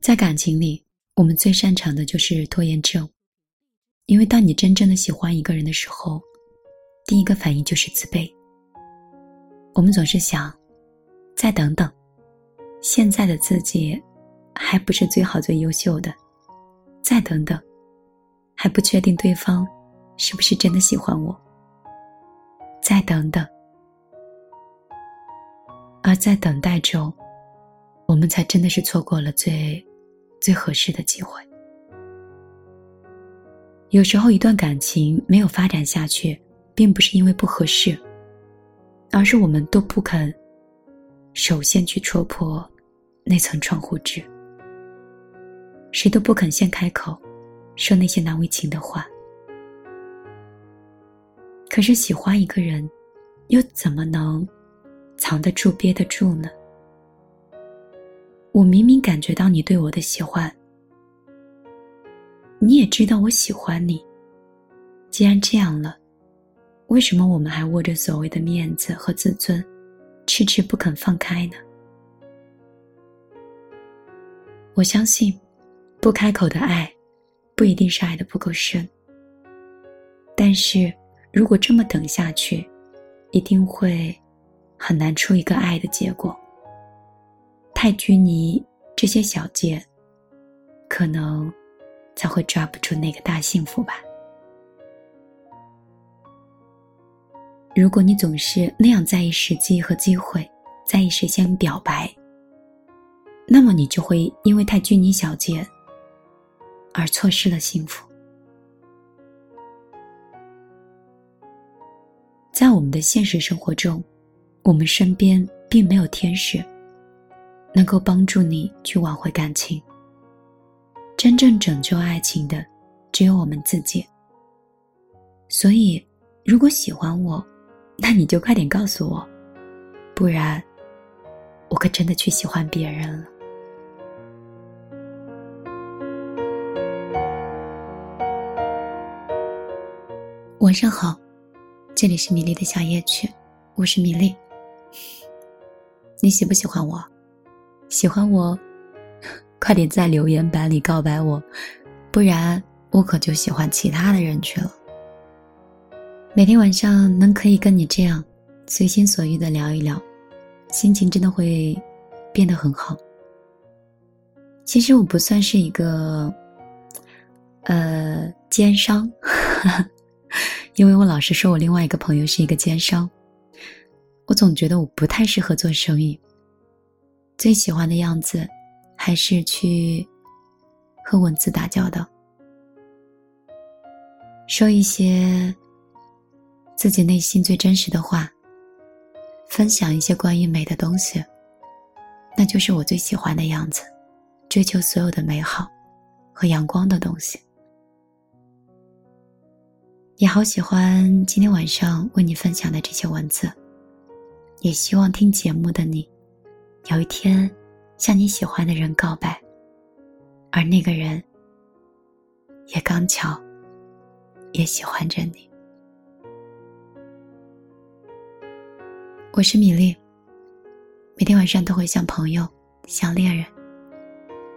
在感情里，我们最擅长的就是拖延症，因为当你真正的喜欢一个人的时候，第一个反应就是自卑。我们总是想，再等等，现在的自己还不是最好最优秀的，再等等，还不确定对方是不是真的喜欢我，再等等，而在等待中，我们才真的是错过了最。最合适的机会。有时候，一段感情没有发展下去，并不是因为不合适，而是我们都不肯首先去戳破那层窗户纸，谁都不肯先开口说那些难为情的话。可是，喜欢一个人，又怎么能藏得住、憋得住呢？我明明感觉到你对我的喜欢，你也知道我喜欢你。既然这样了，为什么我们还握着所谓的面子和自尊，迟迟不肯放开呢？我相信，不开口的爱，不一定是爱的不够深。但是如果这么等下去，一定会很难出一个爱的结果。太拘泥这些小节，可能才会抓不住那个大幸福吧。如果你总是那样在意时机和机会，在意谁先表白，那么你就会因为太拘泥小节而错失了幸福。在我们的现实生活中，我们身边并没有天使。能够帮助你去挽回感情。真正拯救爱情的，只有我们自己。所以，如果喜欢我，那你就快点告诉我，不然，我可真的去喜欢别人了。晚上好，这里是米粒的小夜曲，我是米粒。你喜不喜欢我？喜欢我，快点在留言板里告白我，不然我可就喜欢其他的人去了。每天晚上能可以跟你这样随心所欲的聊一聊，心情真的会变得很好。其实我不算是一个，呃，奸商，因为我老是说我另外一个朋友是一个奸商，我总觉得我不太适合做生意。最喜欢的样子，还是去和文字打交道，说一些自己内心最真实的话，分享一些关于美的东西，那就是我最喜欢的样子。追求所有的美好和阳光的东西，也好喜欢今天晚上为你分享的这些文字，也希望听节目的你。有一天，向你喜欢的人告白，而那个人也刚巧也喜欢着你。我是米粒，每天晚上都会像朋友、像恋人、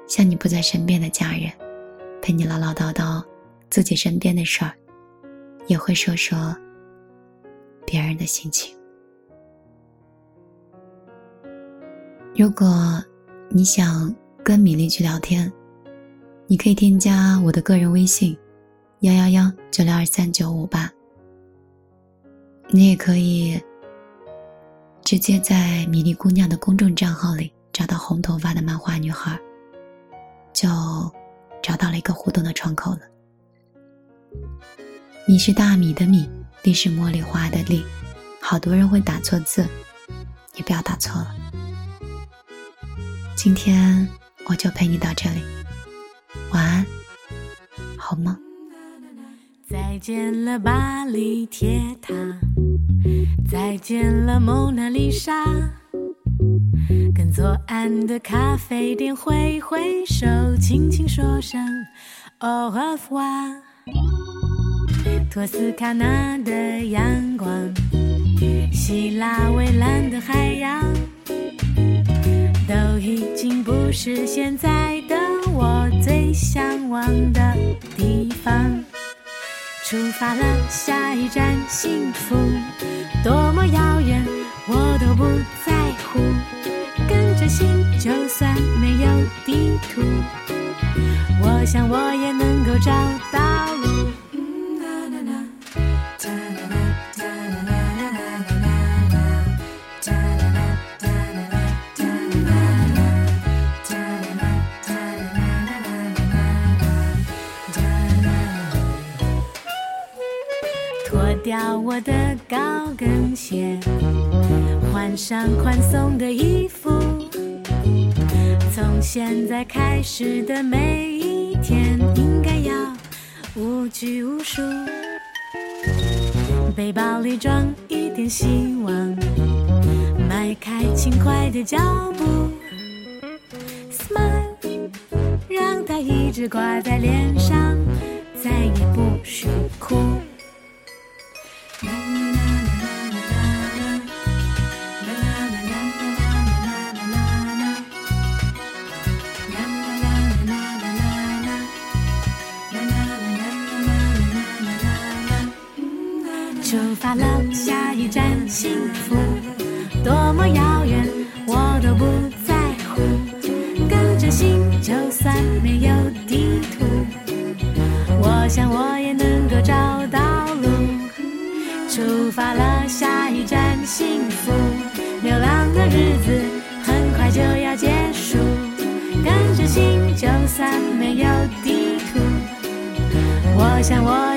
像你不在身边的家人，陪你唠唠叨叨自己身边的事儿，也会说说别人的心情。如果你想跟米粒去聊天，你可以添加我的个人微信：幺幺幺九六二三九五八。你也可以直接在米粒姑娘的公众账号里找到红头发的漫画女孩，就找到了一个互动的窗口了。米是大米的米，粒是茉莉花的粒，好多人会打错字，你不要打错了。今天我就陪你到这里，晚安，好梦。再见了巴黎铁塔，再见了蒙娜丽莎，跟左岸的咖啡店挥挥手，轻轻说声 Au revoir。托斯卡纳的阳光，希腊蔚蓝的海洋。是现在的。我最向往的地方。出发了，下一站幸福，多么遥远我都不在乎。跟着心，就算没有地图，我想我也能够找到我的高跟鞋，换上宽松的衣服。从现在开始的每一天，应该要无拘无束。背包里装一点希望，迈开轻快的脚步。Smile，让它一直挂在脸上，再也不许哭。跟着心，就算没有地图，我想我也能够找到路。出发了，下一站幸福，流浪的日子很快就要结束。跟着心，就算没有地图，我想我。